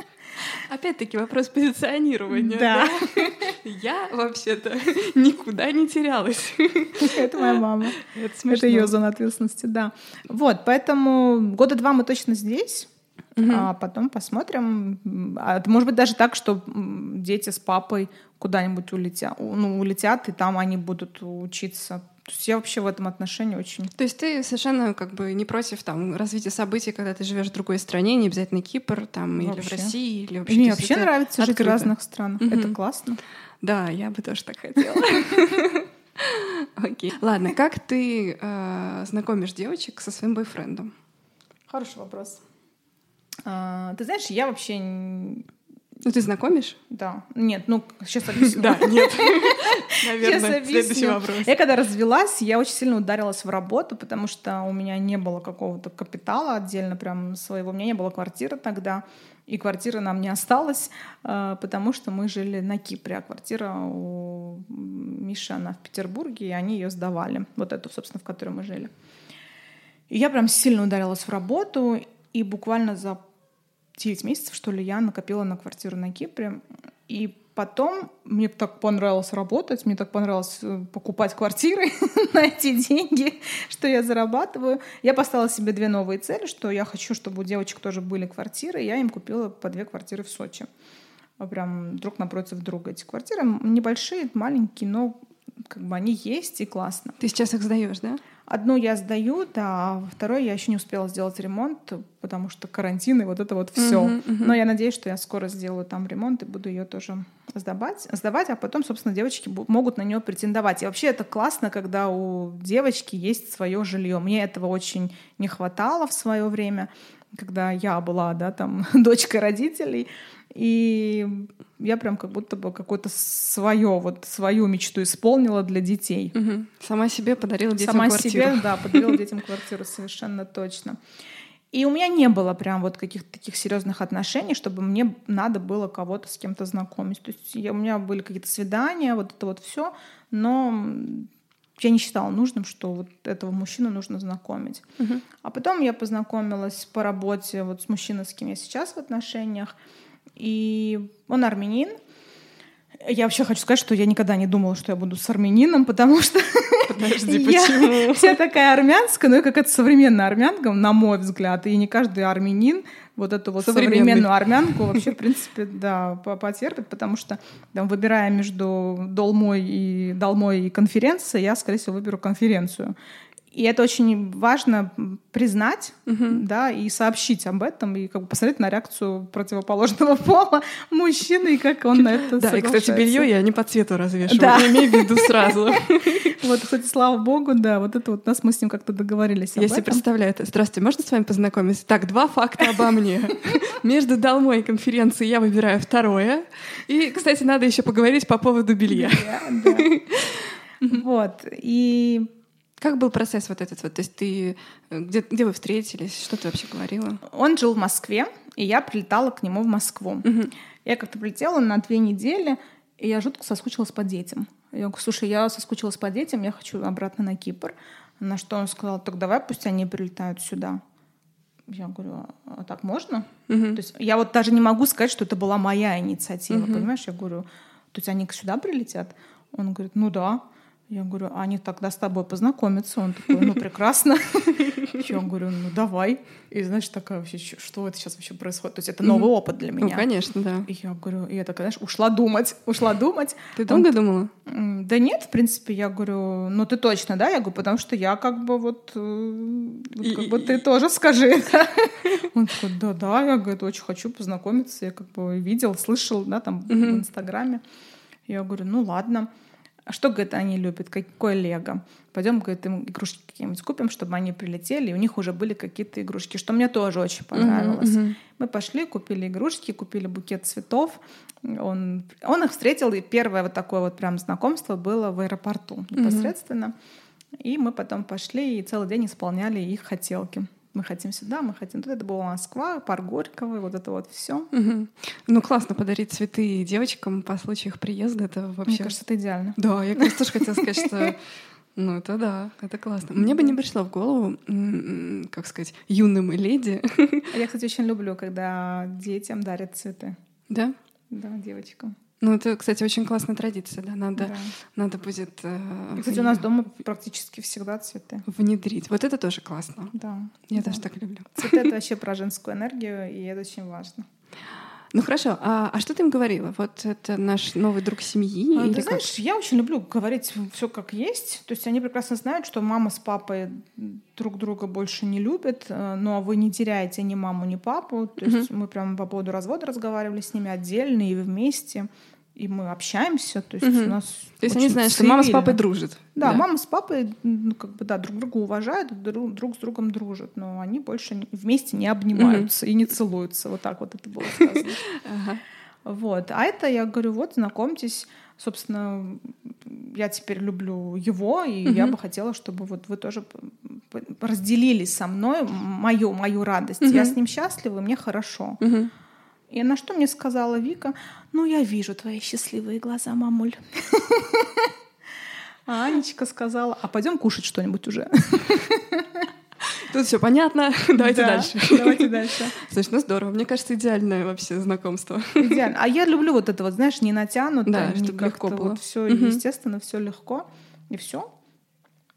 Опять-таки вопрос позиционирования. Да. Я вообще-то никуда не терялась. Это моя мама. Это Это смешно. ее зона ответственности, да. Вот, поэтому года два мы точно здесь, а потом посмотрим. А это может быть даже так, что дети с папой куда-нибудь улетят, ну, улетят, и там они будут учиться. То есть я вообще в этом отношении очень... То есть ты совершенно как бы не против там развития событий, когда ты живешь в другой стране, не обязательно Кипр там или в Вообще. России или вообще. Мне вообще нравится жить в разных странах. Это классно. Да, я бы тоже так хотела. Окей. Ладно, как ты э, знакомишь девочек со своим бойфрендом? Хороший вопрос. А, ты знаешь, я вообще... Ну, ты знакомишь? Да. Нет, ну, сейчас объясню. нет. Сейчас Наверное, следующий вопрос. Я когда развелась, я очень сильно ударилась в работу, потому что у меня не было какого-то капитала отдельно прям своего. У меня не было квартиры тогда, и квартиры нам не осталось, э, потому что мы жили на Кипре, а квартира у Миши, она в Петербурге, и они ее сдавали. Вот эту, собственно, в которой мы жили. И я прям сильно ударилась в работу, и буквально за 9 месяцев, что ли, я накопила на квартиру на Кипре. И Потом мне так понравилось работать, мне так понравилось э, покупать квартиры на эти деньги, что я зарабатываю. Я поставила себе две новые цели, что я хочу, чтобы у девочек тоже были квартиры. Я им купила по две квартиры в Сочи. Прям друг напротив друга эти квартиры. Небольшие, маленькие, но как бы они есть и классно. Ты сейчас их сдаешь, да? Одну я сдаю, да, а второй я еще не успела сделать ремонт, потому что карантин и вот это вот все. Uh-huh, uh-huh. Но я надеюсь, что я скоро сделаю там ремонт и буду ее тоже сдавать, сдавать, а потом, собственно, девочки могут на нее претендовать. И вообще это классно, когда у девочки есть свое жилье. Мне этого очень не хватало в свое время, когда я была, да, там дочкой родителей. И я прям как будто бы какое-то свое, вот свою мечту исполнила для детей. Угу. Сама себе подарила детям Сама квартиру. себе, да, подарила детям квартиру, совершенно точно. И у меня не было прям вот каких-то таких серьезных отношений, чтобы мне надо было кого-то с кем-то знакомить. То есть я, у меня были какие-то свидания, вот это вот все, но я не считала нужным, что вот этого мужчину нужно знакомить. Угу. А потом я познакомилась по работе вот с мужчиной, с кем я сейчас в отношениях. И он армянин. Я вообще хочу сказать, что я никогда не думала, что я буду с армянином, потому что Подожди, я вся такая армянская, ну и какая-то современная армянка, на мой взгляд, и не каждый армянин вот эту вот Современный. современную армянку вообще, в принципе, да, по- потерпит, потому что, там, выбирая между долмой и долмой и конференцией, я, скорее всего, выберу конференцию. И это очень важно признать, да, и сообщить об этом, и как бы посмотреть на реакцию противоположного пола мужчины, и как он на это Да, и, кстати, белье я не по цвету развешиваю, Да. имей в виду сразу. Вот, кстати, слава богу, да, вот это вот нас мы с ним как-то договорились Я себе представляю это. Здравствуйте, можно с вами познакомиться? Так, два факта обо мне. Между долмой и конференцией я выбираю второе. И, кстати, надо еще поговорить по поводу белья. Вот, и Как был процесс вот этот вот? То есть ты... э, Где, где вы встретились? Что ты вообще говорила? он жил в Москве, и я прилетала к нему в Москву. Я как-то прилетела на две недели, и я жутко соскучилась по детям. Я говорю, слушай, я соскучилась по детям, я хочу обратно на Кипр. На что он сказал, так давай пусть они прилетают сюда. Я говорю, а так можно? То есть я вот даже не могу сказать, что это была моя инициатива, понимаешь? Я говорю, то есть они сюда прилетят? Он говорит, ну да. Я говорю, а они тогда с тобой познакомятся. Он такой, ну прекрасно. Я говорю, ну давай. И знаешь, такая вообще, что это сейчас вообще происходит? То есть это новый опыт для Ну, меня. конечно, да. И я говорю, я такая, знаешь, ушла думать, ушла думать. Ты долго думала? Да нет, в принципе, я говорю, ну ты точно, да? Я говорю, потому что я как бы вот, э, как бы ты тоже скажи. Он такой, да-да, я говорю, очень хочу познакомиться. Я как бы видел, слышал, да, там в Инстаграме. Я говорю, ну ладно. А что, говорит, они любят? Какое лего? Пойдем, говорит, им игрушки какие-нибудь купим, чтобы они прилетели, и у них уже были какие-то игрушки, что мне тоже очень понравилось. Мы пошли, купили игрушки, купили букет цветов. Он, он их встретил, и первое вот такое вот прям знакомство было в аэропорту непосредственно. И мы потом пошли и целый день исполняли их хотелки. Мы хотим сюда, мы хотим туда. Это была Москва, парк Горького, вот это вот все. Ну, классно подарить цветы девочкам по случаю их приезда. Это Мне вообще... кажется, это идеально. Да, я раз тоже хотела сказать, что ну, это да, это классно. Мне бы не пришло в голову, как сказать, юным леди. А Я, кстати, очень люблю, когда детям дарят цветы. Да? Да, девочкам. Ну, это, кстати, очень классная традиция, да, надо, Да. надо будет э, И, кстати, у нас дома практически всегда цветы. внедрить. Вот это тоже классно. Да. Я да. тоже так люблю. Цветы — это вообще про женскую энергию, и это очень важно. Ну хорошо, а, а что ты им говорила? Вот это наш новый друг семьи? А, Ты как? знаешь, я очень люблю говорить все как есть. То есть они прекрасно знают, что мама с папой друг друга больше не любят, э, но вы не теряете ни маму, ни папу. То есть мы прям по поводу развода разговаривали с ними отдельно и вместе. И мы общаемся. То есть у нас То есть они знают, что мама с папой дружат. Да, мама с папой, ну, как бы, да, друг друга уважают, друг, друг с другом дружат, но они больше вместе не обнимаются и не целуются. Вот так вот это было сказано. Вот. А это я говорю, вот, знакомьтесь. Собственно, я теперь люблю его, и я бы хотела, чтобы вот вы тоже разделили со мной мою, мою радость. Я с ним счастлива, и мне хорошо. И на что мне сказала Вика, ну, я вижу твои счастливые глаза, мамуль. А Анечка сказала, а пойдем кушать что-нибудь уже. Тут все понятно. Давайте Да, дальше. Давайте дальше. Слушай, ну здорово. Мне кажется, идеальное вообще знакомство. Идеально. А я люблю вот это вот, знаешь, не натянуто, Да, не чтобы легко было. вот все Мгм. естественно, все легко и все.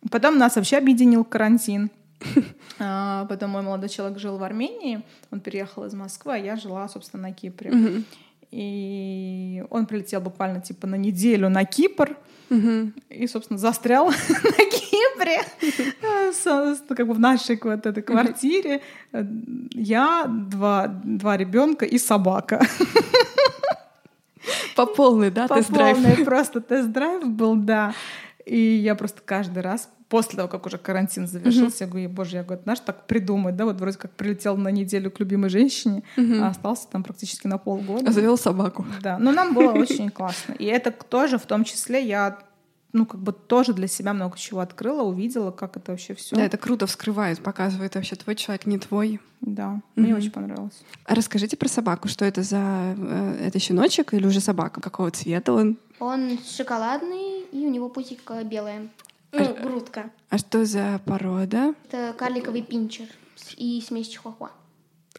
Потом нас вообще объединил карантин. А, Потом мой молодой человек жил в Армении, он переехал из Москвы, а я жила, собственно, на Кипре. Мгм. И он прилетел буквально типа на неделю на Кипр Мгм. и, собственно, застрял на Кипре, как бы в нашей вот этой квартире. Э, Я, два, два ребенка и собака. По полной, да, По тест-драйв? полной просто тест-драйв был, да. И я просто каждый раз, после того, как уже карантин завершился, я говорю, боже, я говорю, знаешь, так придумать, да, вот вроде как прилетел на неделю к любимой женщине, Мгм. а остался там практически на полгода. А завел собаку. Да, но нам было очень классно. И это тоже, в том числе, я, ну, как бы тоже для себя много чего открыла, увидела, как это вообще все. Да, это круто вскрывает, показывает вообще твой человек, не твой. Да, мне Мгм. очень понравилось. А расскажите про собаку. Что это за... э, Это щеночек или уже собака? Какого цвета он? Он шоколадный, и у него путик э, белая. Ну, грудка. А что за порода? Это карликовый пинчер и смесь чихуахуа.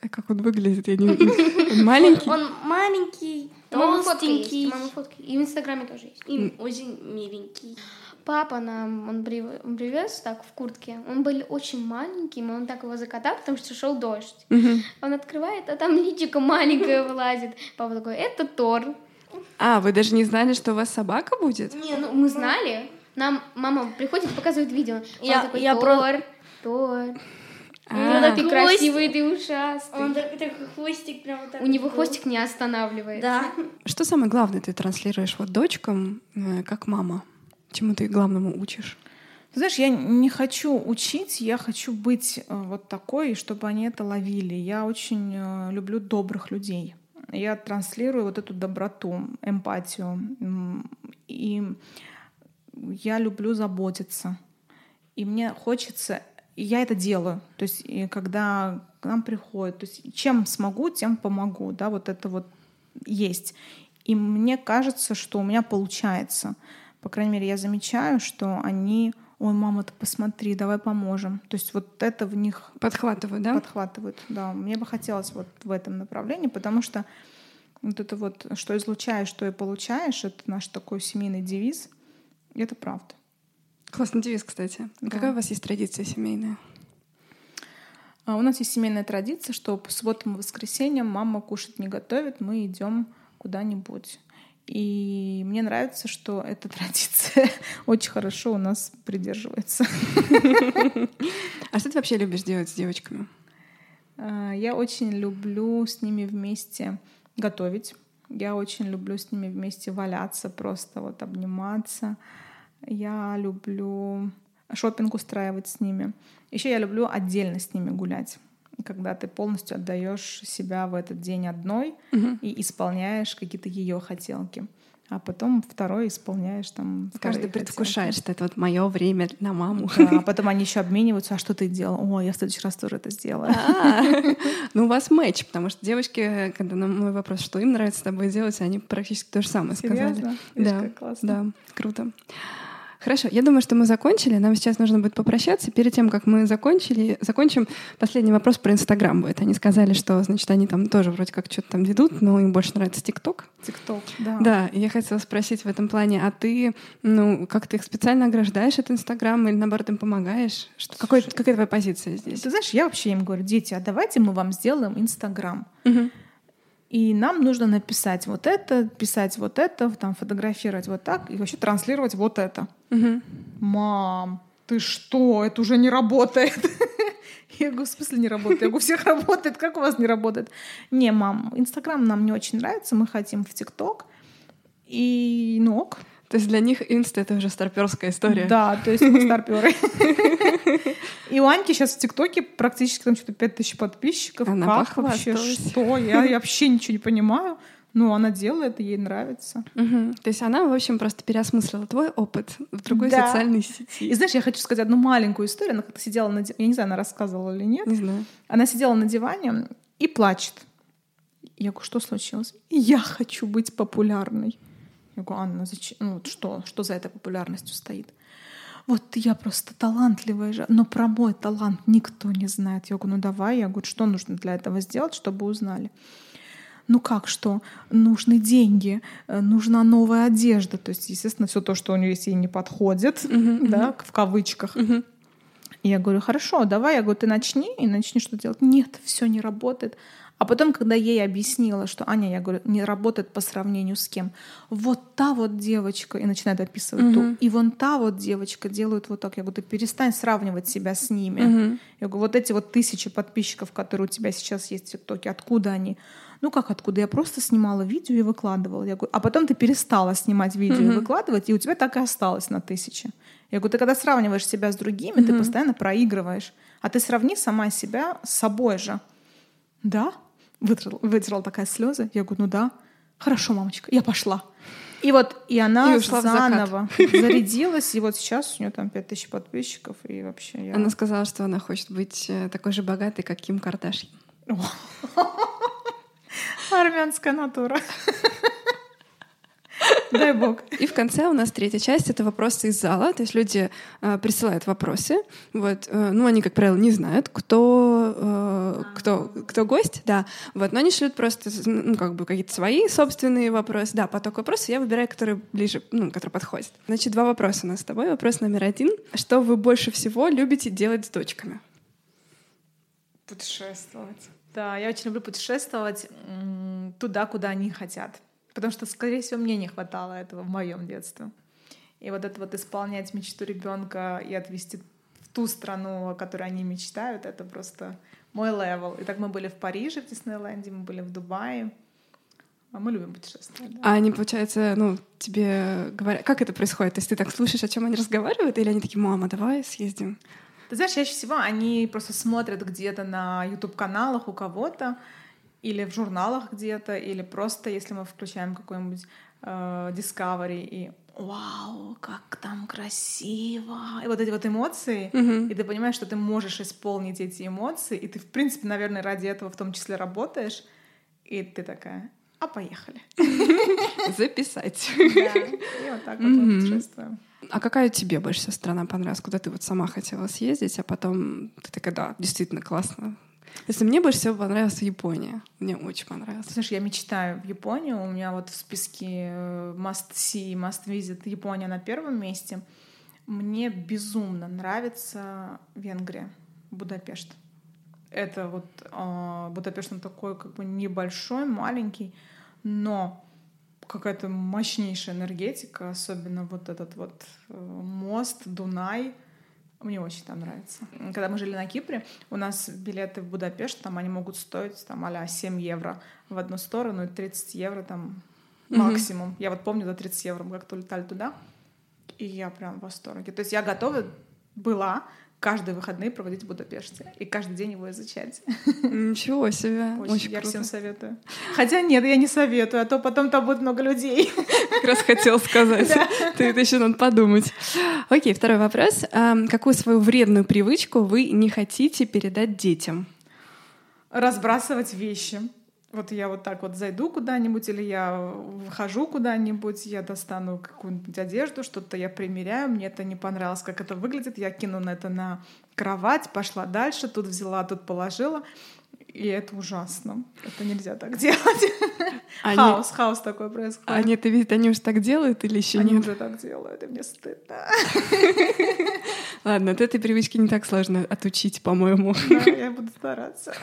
А как он выглядит? Я не... Он маленький? Он маленький, толстенький мама фотка. И в Инстаграме тоже есть. и очень миленький. Папа нам, он, прив- он привез так в куртке. Он был очень маленьким, и он так его закатал, потому что шел дождь. Он открывает, а там личико маленькое вылазит. Папа такой, это Тор. А, вы даже не знали, что у вас собака будет? Не, ну мы знали. Нам мама приходит, показывает видео. Он Я- такой, я Тор, про- Тор. А, ты хвостик. красивый, ты ушастый. Он так- такой хвостик прям вот так У него был. хвостик не останавливает. Да. Что самое главное ты транслируешь вот дочкам, э, как мама? Чему ты главному учишь? Знаешь, я не хочу учить, я хочу быть э, вот такой, чтобы они это ловили. Я очень э, люблю добрых людей. Я транслирую вот эту доброту, эмпатию. И я люблю заботиться. И мне хочется, и я это делаю. То есть, когда к нам приходят, то есть чем смогу, тем помогу. Да, вот это вот есть. И мне кажется, что у меня получается. По крайней мере, я замечаю, что они, ой, мама, ты посмотри, давай поможем. То есть вот это в них Подхватываю, да? подхватывает. Да, мне бы хотелось вот в этом направлении, потому что вот это вот, что излучаешь, что и получаешь, это наш такой семейный девиз. Это правда. Классный девиз, кстати. Да. Какая у вас есть традиция семейная? А у нас есть семейная традиция, что по субботам и воскресеньям мама кушать не готовит, мы идем куда-нибудь. И мне нравится, что эта традиция очень хорошо у нас придерживается. А что ты вообще любишь делать с девочками? А, Я очень люблю с ними вместе готовить. Я очень люблю с ними вместе валяться, просто вот обниматься. Я люблю шопинг устраивать с ними. Еще я люблю отдельно с ними гулять, когда ты полностью отдаешь себя в этот день одной Мгм. и исполняешь какие-то ее хотелки. А потом второй исполняешь там. Каждый предвкушает, что это вот мое время на маму. Да, а потом они еще обмениваются, а что ты делал? О, я в следующий раз тоже это сделаю. А, Ну, у вас матч, потому что девочки, когда на мой вопрос, что им нравится с тобой делать, они практически то же самое сказали. Видишь, Да, классно. да, круто. Хорошо, я думаю, что мы закончили. Нам сейчас нужно будет попрощаться. Перед тем, как мы закончили, закончим, последний вопрос про Инстаграм будет. Они сказали, что, значит, они там тоже вроде как что-то там ведут, но им больше нравится ТикТок. ТикТок, да. Да, и я хотела спросить в этом плане, а ты, ну, как ты их специально ограждаешь от Инстаграма или, наоборот, им помогаешь? Что, какой, какая твоя позиция здесь? Ты знаешь, я вообще им говорю, дети, а давайте мы вам сделаем Инстаграм. Мгм. И нам нужно написать вот это, писать вот это, там фотографировать вот так и вообще транслировать вот это. Мгм. Мам, ты что? Это уже не работает. Я говорю, в смысле не работает? Я говорю, у всех работает, как у вас не работает? Не, мам, Инстаграм нам не очень нравится, мы хотим в ТикТок. И ну ок. То есть для них инста — это уже старперская история. Да, то есть мы старперы. И у Аньки сейчас в ТикТоке практически там что-то 5000 подписчиков. Она как вообще? Что? Я, я вообще ничего не понимаю. Ну, она делает, и ей нравится. Мгм. То есть она, в общем, просто переосмыслила твой опыт в другой Да. социальной И сети. знаешь, я хочу сказать одну маленькую историю. Она как-то сидела на... ди- Я не знаю, она рассказывала или нет. Не знаю. Она сидела на диване и плачет. Я говорю, что случилось? Я хочу быть популярной. Я говорю, Анна, зачем? Ну, что? Что за этой популярностью стоит? вот я просто талантливая же, но про мой талант никто не знает. Я говорю, ну давай, я говорю, что нужно для этого сделать, чтобы узнали? Ну как что? Нужны деньги, э, нужна новая одежда. То есть, естественно, все то, что у нее есть, ей не подходит, Мгм, да, в кавычках. Мгм. И я говорю, хорошо, давай, я говорю, ты начни и начни что делать. Нет, все не работает. А потом, когда ей объяснила, что Аня, я говорю, не работает по сравнению с кем. Вот та вот девочка, и начинает описывать ту, Мгм. и вон та вот девочка делают вот так. Я говорю, ты перестань сравнивать себя с ними. Мгм. Я говорю, вот эти вот тысячи подписчиков, которые у тебя сейчас есть в ТикТоке, откуда они? Ну как откуда? Я просто снимала видео и выкладывала. Я говорю, а потом ты перестала снимать видео и Мгм. выкладывать, и у тебя так и осталось на тысячи. Я говорю, ты когда сравниваешь себя с другими, ты Мгм. постоянно проигрываешь. А ты сравни сама себя с собой же. Да? Вытерла, вытерла такая слезы. Я говорю, ну да. Хорошо, мамочка, я пошла. И вот, и она И ушла заново зарядилась, и вот сейчас у нее там 5000 подписчиков, и вообще я... Она сказала, что она хочет быть э, такой же богатой, как Ким Кардашьян. Армянская натура. Дай бог. И в конце у нас третья часть — это вопросы из зала. То есть люди э, присылают вопросы. Вот, э, ну, они, как правило, не знают, кто, э, кто, кто гость, да. Вот, но они шлют просто, ну, как бы какие-то свои собственные вопросы. Да, поток вопросов я выбираю, которые ближе, ну, которые подходят. Значит, два вопроса у нас с тобой. Вопрос номер один. Что вы больше всего любите делать с дочками? Путешествовать. Да, я очень люблю путешествовать туда, куда они хотят. Потому что, скорее всего, мне не хватало этого в моем детстве. И вот это вот исполнять мечту ребенка и отвезти в ту страну, о которой они мечтают, это просто мой level. И так мы были в Париже, в Диснейленде, мы были в Дубае. А мы любим путешествовать. да. А они, получается, ну, тебе говорят... Как это происходит? То есть ты так слушаешь, о чем они разговаривают, или они такие, мама, давай съездим? Ты знаешь, чаще всего они просто смотрят где-то на YouTube-каналах у кого-то, или в журналах где-то, или просто если мы включаем какой-нибудь э, Discovery и вау, как там красиво. И вот эти вот эмоции, Мгм. и ты понимаешь, что ты можешь исполнить эти эмоции, и ты, в принципе, наверное, ради этого в том числе работаешь, и ты такая, а поехали. Записать. Да. И вот так вот мы Мгм. путешествуем. А какая тебе больше всего страна понравилась, куда ты вот сама хотела съездить, а потом ты такая, да, действительно классно. Если мне больше всего понравилась Япония. Мне очень понравилось. Слушай, я мечтаю в Японию. У меня вот в списке э, must see, must visit Япония на первом месте. Мне безумно нравится Венгрия, Будапешт. Это вот э, Будапешт, он такой как бы небольшой, маленький, но какая-то мощнейшая энергетика, особенно вот этот вот э, мост, Дунай. Мне очень там нравится. Когда мы жили на Кипре, у нас билеты в Будапешт, там они могут стоить там а 7 евро в одну сторону и 30 евро там максимум. Я вот помню, до 30 евро мы как-то улетали туда, и я прям в восторге. То есть я готова была каждые выходные проводить в Будапеште и каждый день его изучать. Ничего себе. Очень, Очень, я круто. всем советую. Хотя нет, я не советую, а то потом там будет много людей. Как раз хотел сказать. Ты это еще надо подумать. Окей, второй вопрос. Какую свою вредную привычку вы не хотите передать детям? разбрасывать вещи. Вот я вот так вот зайду куда-нибудь, или я выхожу куда-нибудь, я достану какую-нибудь одежду, что-то я примеряю, мне это не понравилось, как это выглядит, я кину на это на кровать, пошла дальше, тут взяла, тут положила. И это ужасно. Это нельзя так делать. Они- Хаос, хаос такой происходит. Они это видят, они уже так делают или еще Они нет? уже так делают, и мне стыдно. Ладно, от этой привычки не так сложно отучить, по-моему. Да, я буду стараться.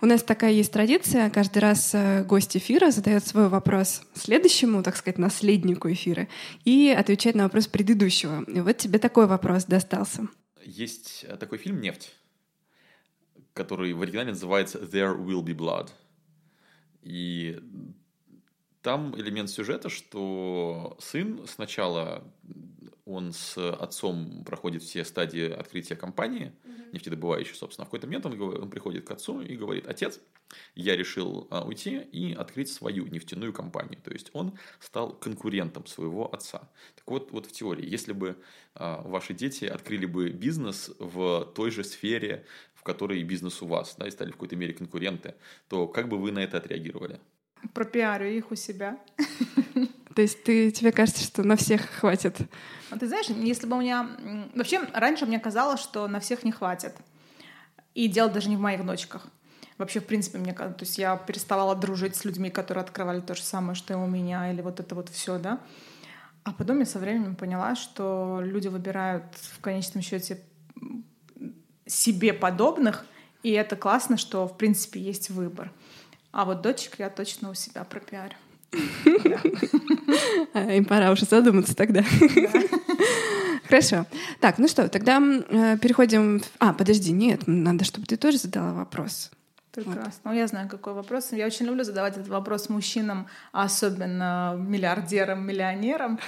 У нас такая есть традиция. Каждый раз э, гость эфира задает свой вопрос следующему, так сказать, наследнику эфира и отвечает на вопрос предыдущего. И вот тебе такой вопрос достался. Есть э, такой фильм «Нефть», который в оригинале называется «There Will Be Blood». И там элемент сюжета, что сын сначала он с отцом проходит все стадии открытия компании, нефтедобывающей, собственно. В какой-то момент он, он приходит к отцу и говорит, отец, я решил а, уйти и открыть свою нефтяную компанию. То есть он стал конкурентом своего отца. Так вот, вот в теории, если бы а, ваши дети открыли бы бизнес в той же сфере, в которой бизнес у вас, да, и стали в какой-то мере конкуренты, то как бы вы на это отреагировали? Пропиарю их у себя. То есть ты, тебе кажется, что на всех хватит? А ты знаешь, если бы у меня... Вообще, раньше мне казалось, что на всех не хватит. И дело даже не в моих дочках. Вообще, в принципе, мне то есть я переставала дружить с людьми, которые открывали то же самое, что и у меня, или вот это вот все, да. А потом я со временем поняла, что люди выбирают в конечном счете себе подобных, и это классно, что, в принципе, есть выбор. А вот дочек я точно у себя пропиарю. А, Им пора уже задуматься тогда. Хорошо. Так, ну что, тогда э, переходим... А, подожди, нет, надо, чтобы ты тоже задала вопрос. Прекрасно. Ну, я знаю, какой вопрос. Я очень люблю задавать этот вопрос мужчинам, а особенно миллиардерам, миллионерам.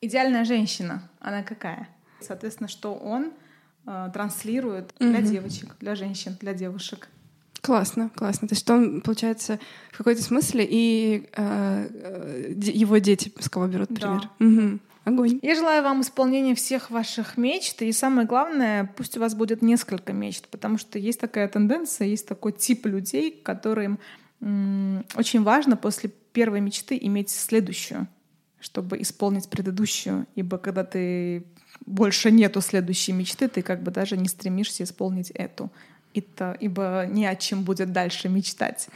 Идеальная женщина, она какая? Соответственно, что он э, транслирует для девочек, для женщин, для девушек. Классно, классно. То есть он, получается, в какой-то смысле и э, э, его дети с кого берут Да. пример. Мгм. Огонь. Я желаю вам исполнения всех ваших мечт, и самое главное, пусть у вас будет несколько мечт, потому что есть такая тенденция, есть такой тип людей, которым м, очень важно после первой мечты иметь следующую, чтобы исполнить предыдущую, ибо когда ты больше нету следующей мечты, ты как бы даже не стремишься исполнить эту. Это, ибо не о чем будет дальше мечтать.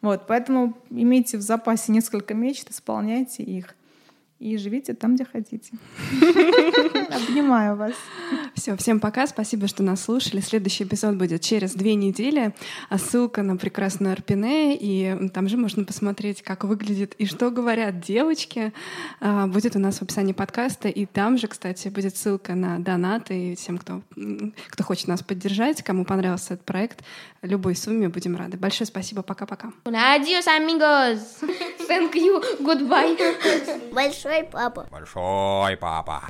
Вот, поэтому имейте в запасе несколько мечт, исполняйте их и живите там, где хотите. Обнимаю вас. Все, всем пока. Спасибо, что нас слушали. Следующий эпизод будет через две недели. А ссылка на прекрасную Арпине, и там же можно посмотреть, как выглядит и что говорят девочки, а, будет у нас в описании подкаста. И там же, кстати, будет ссылка на донаты и всем, кто, кто хочет нас поддержать, кому понравился этот проект. Любой сумме будем рады. Большое спасибо. Пока-пока. Adios, amigos. Thank you. Goodbye. Большой папа. Большой папа.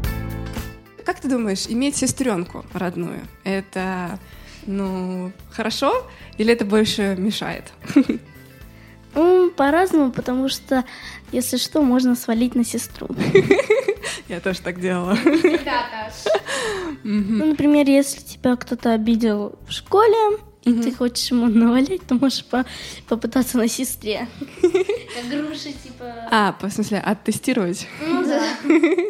Как ты думаешь, иметь сестренку родную, это, ну, хорошо или это больше мешает? Ну, по-разному, потому что, если что, можно свалить на сестру. Я тоже так делала. Ну, например, если тебя кто-то обидел в школе, и ты хочешь ему навалять, то можешь по- попытаться на сестре. Как груши, типа... А, в смысле, оттестировать? Ну да.